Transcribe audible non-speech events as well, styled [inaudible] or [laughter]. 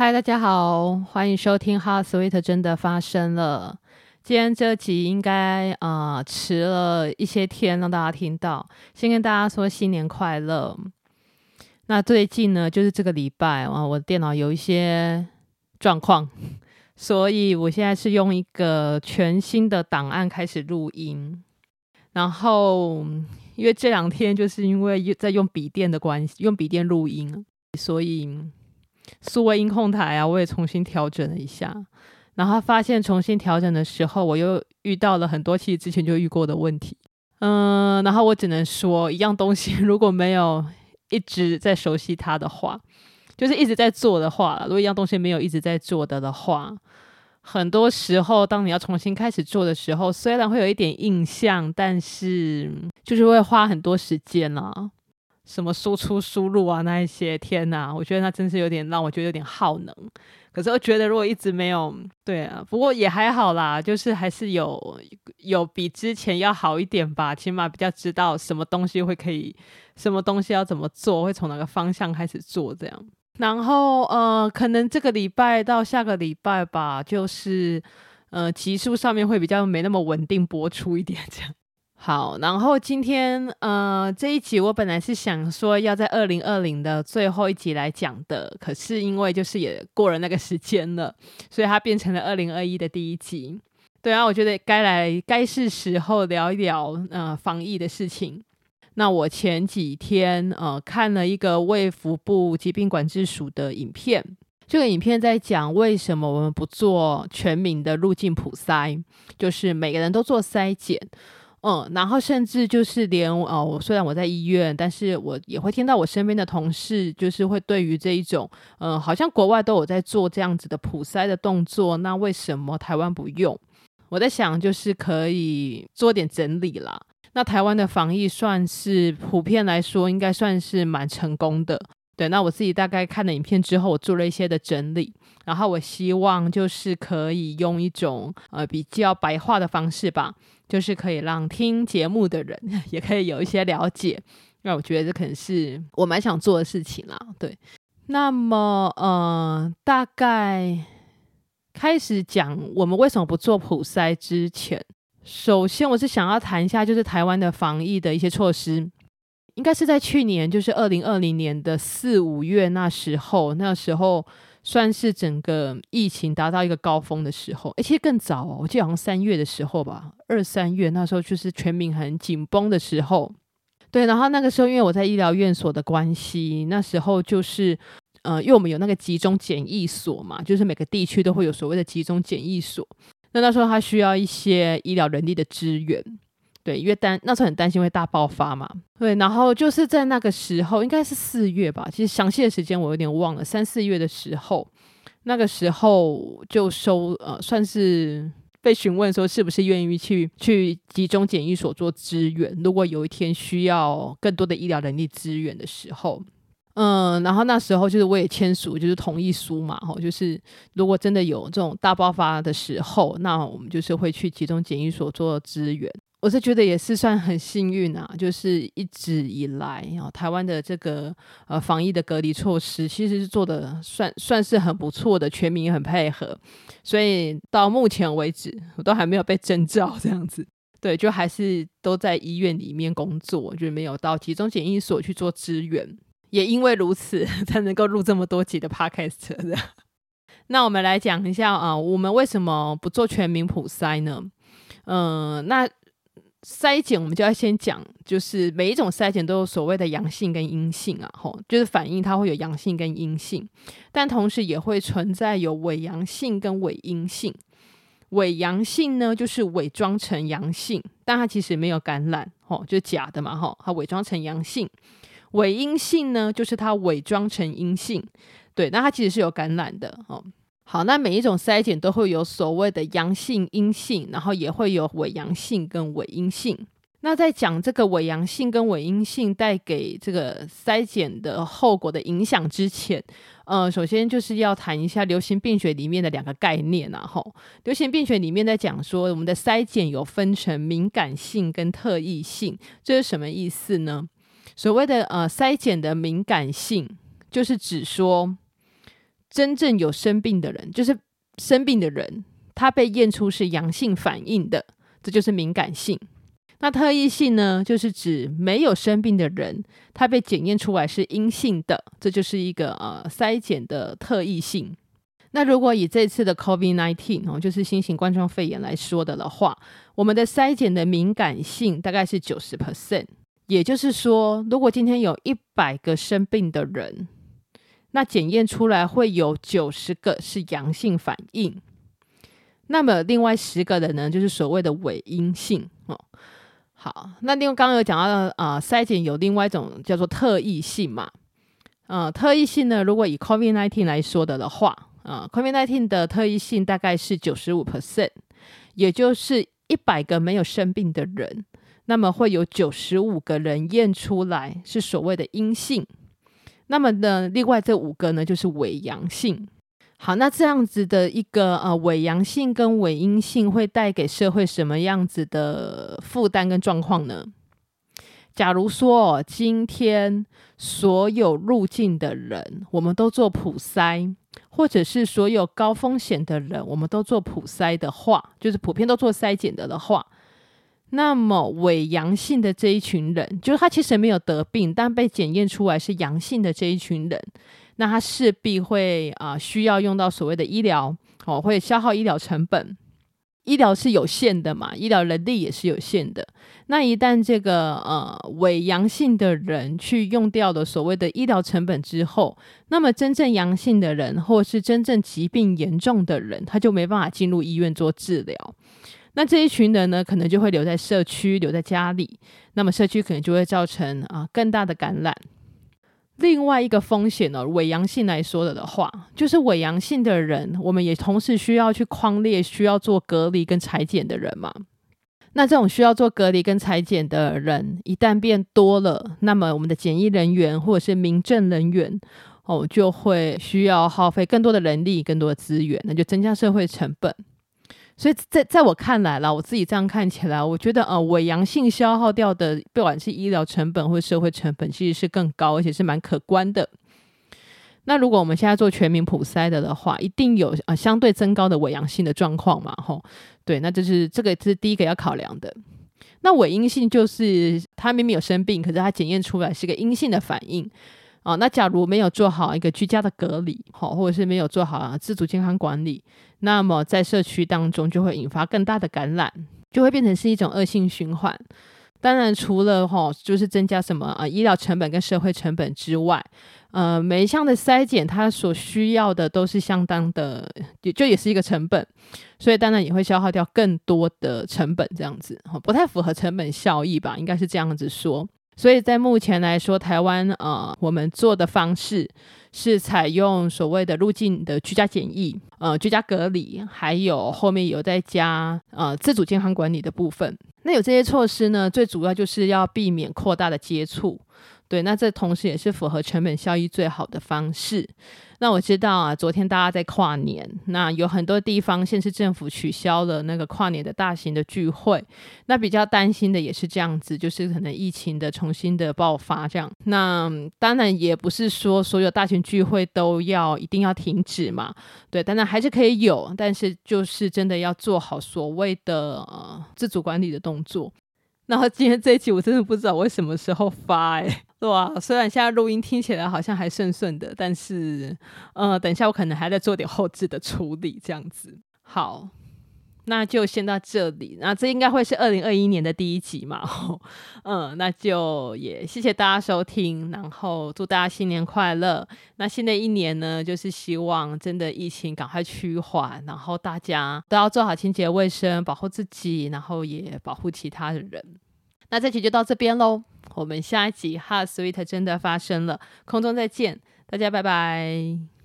嗨，大家好，欢迎收听《Hot Sweet》真的发生了。今天这集应该啊、迟了一些天，让大家听到。先跟大家说新年快乐。那最近呢，就是这个礼拜啊，我的电脑有一些状况，[laughs] 所以我现在是用一个全新的档案开始录音。然后因为这两天就是因为在用笔电的关系，用笔电录音，所以。数位音控台啊，我也重新调整了一下，然后发现重新调整的时候，我又遇到了很多其实之前就遇过的问题。嗯，然后我只能说，一样东西如果没有一直在熟悉它的话，就是一直在做的话，如果一样东西没有一直在做的的话，很多时候当你要重新开始做的时候，虽然会有一点印象，但是就是会花很多时间啊。什么输出输入啊，那一些天呐，我觉得那真是有点让我觉得有点耗能。可是我觉得如果一直没有，对啊，不过也还好啦，就是还是有有比之前要好一点吧，起码比较知道什么东西会可以，什么东西要怎么做，会从哪个方向开始做这样。然后呃，可能这个礼拜到下个礼拜吧，就是呃，集数上面会比较没那么稳定播出一点这样。好，然后今天呃这一集我本来是想说要在二零二零的最后一集来讲的，可是因为就是也过了那个时间了，所以它变成了二零二一的第一集。对啊，我觉得该来该是时候聊一聊呃防疫的事情。那我前几天呃看了一个卫福部疾病管制署的影片，这个影片在讲为什么我们不做全民的入境普筛，就是每个人都做筛检。嗯，然后甚至就是连哦，我虽然我在医院，但是我也会听到我身边的同事，就是会对于这一种，嗯，好像国外都有在做这样子的普筛的动作，那为什么台湾不用？我在想，就是可以做点整理啦。那台湾的防疫算是普遍来说，应该算是蛮成功的。对，那我自己大概看了影片之后，我做了一些的整理，然后我希望就是可以用一种呃比较白话的方式吧。就是可以让听节目的人 [laughs] 也可以有一些了解，那我觉得这可能是我蛮想做的事情啦。对，那么呃，大概开始讲我们为什么不做普筛之前，首先我是想要谈一下，就是台湾的防疫的一些措施，应该是在去年，就是二零二零年的四五月那时候，那时候。算是整个疫情达到一个高峰的时候，而且更早哦，我记得好像三月的时候吧，二三月那时候就是全民很紧绷的时候。对，然后那个时候因为我在医疗院所的关系，那时候就是呃，因为我们有那个集中检疫所嘛，就是每个地区都会有所谓的集中检疫所，那那时候他需要一些医疗人力的支援。对，因为担那时候很担心会大爆发嘛。对，然后就是在那个时候，应该是四月吧。其实详细的时间我有点忘了，三四月的时候，那个时候就收呃，算是被询问说是不是愿意去去集中检疫所做支援。如果有一天需要更多的医疗人力支援的时候，嗯，然后那时候就是我也签署就是同意书嘛，吼，就是如果真的有这种大爆发的时候，那我们就是会去集中检疫所做支援。我是觉得也是算很幸运啊，就是一直以来啊，台湾的这个呃防疫的隔离措施其实是做的算算是很不错的，全民很配合，所以到目前为止我都还没有被征召这样子，对，就还是都在医院里面工作，就没有到集中检疫所去做支援，也因为如此 [laughs] 才能够录这么多集的 podcast 的。[laughs] 那我们来讲一下啊，我们为什么不做全民普筛呢？嗯、那。筛检我们就要先讲，就是每一种筛检都有所谓的阳性跟阴性啊，吼，就是反应它会有阳性跟阴性，但同时也会存在有伪阳性跟伪阴性。伪阳性呢，就是伪装成阳性，但它其实没有感染，吼，就是假的嘛，吼，它伪装成阳性。伪阴性呢，就是它伪装成阴性，对，那它其实是有感染的，吼。好，那每一种筛检都会有所谓的阳性、阴性，然后也会有伪阳性跟伪阴性。那在讲这个伪阳性跟伪阴性带给这个筛检的后果的影响之前，呃，首先就是要谈一下流行病学里面的两个概念，然后流行病学里面在讲说，我们的筛检有分成敏感性跟特异性，这是什么意思呢？所谓的呃筛检的敏感性，就是指说。真正有生病的人，就是生病的人，他被验出是阳性反应的，这就是敏感性。那特异性呢，就是指没有生病的人，他被检验出来是阴性的，这就是一个呃筛检的特异性。那如果以这次的 COVID-19 哦，就是新型冠状肺炎来说的的话，我们的筛检的敏感性大概是九十 percent，也就是说，如果今天有一百个生病的人，那检验出来会有九十个是阳性反应，那么另外十个人呢，就是所谓的伪阴性哦。好，那另外刚刚有讲到的啊，筛检有另外一种叫做特异性嘛，呃，特异性呢，如果以 COVID-19 来说的的话。啊，COVID-19 的特异性大概是九十五 percent，也就是一百个没有生病的人，那么会有九十五个人验出来是所谓的阴性，那么呢，另外这五个呢就是伪阳性。好，那这样子的一个呃伪阳性跟伪阴性会带给社会什么样子的负担跟状况呢？假如说今天所有入境的人，我们都做普筛。或者是所有高风险的人，我们都做普筛的话，就是普遍都做筛检的的话，那么伪阳性的这一群人，就是他其实没有得病，但被检验出来是阳性的这一群人，那他势必会啊、需要用到所谓的医疗，哦，会消耗医疗成本。医疗是有限的嘛，医疗人力也是有限的。那一旦这个呃伪阳性的人去用掉了所谓的医疗成本之后，那么真正阳性的人或是真正疾病严重的人，他就没办法进入医院做治疗。那这一群人呢，可能就会留在社区，留在家里。那么社区可能就会造成啊、更大的感染。另外一个风险呢、伪阳性来说的的话，就是伪阳性的人，我们也同时需要去框列需要做隔离跟裁剪的人嘛。那这种需要做隔离跟裁剪的人，一旦变多了，那么我们的检疫人员或者是民政人员哦，就会需要耗费更多的人力、更多的资源，那就增加社会成本。所以在在我看来啦，我自己这样看起来，我觉得呃，伪阳性消耗掉的，不管是医疗成本或社会成本，其实是更高，而且是蛮可观的。那如果我们现在做全民普筛的的话，一定有啊、相对增高的伪阳性的状况嘛，吼，对，那就是这个是第一个要考量的。那伪阴性就是他明明有生病，可是他检验出来是个阴性的反应。哦，那假如没有做好一个居家的隔离，好，或者是没有做好自主健康管理，那么在社区当中就会引发更大的感染，就会变成是一种恶性循环。当然，除了哈，就是增加什么啊医疗成本跟社会成本之外，呃，每一项的筛检它所需要的都是相当的，也就也是一个成本，所以当然也会消耗掉更多的成本，这样子，不太符合成本效益吧，应该是这样子说。所以在目前来说，台湾呃，我们做的方式是采用所谓的入境的居家检疫，呃，居家隔离，还有后面有在加呃自主健康管理的部分。那有这些措施呢，最主要就是要避免扩大的接触。对，那这同时也是符合成本效益最好的方式。那我知道啊，昨天大家在跨年，那有很多地方县市政府取消了那个跨年的大型的聚会。那比较担心的也是这样子，就是可能疫情的重新的爆发这样。那当然也不是说所有大型聚会都要一定要停止嘛，对，当然还是可以有，但是就是真的要做好所谓的呃自主管理的动作。[laughs] 然后今天这一期我真的不知道我什么时候发哎、对啊，虽然现在录音听起来好像还顺顺的，但是，呃，等一下我可能还在做点后置的处理，这样子。好。那就先到这里，那这应该会是二零二一年的第一集嘛，嗯，那就也谢谢大家收听，然后祝大家新年快乐。那新的一年呢，就是希望真的疫情赶快趋缓，然后大家都要做好清洁卫生，保护自己，然后也保护其他的人。那这集就到这边喽，我们下一集哈 Sweet 真的发生了，空中再见，大家拜拜。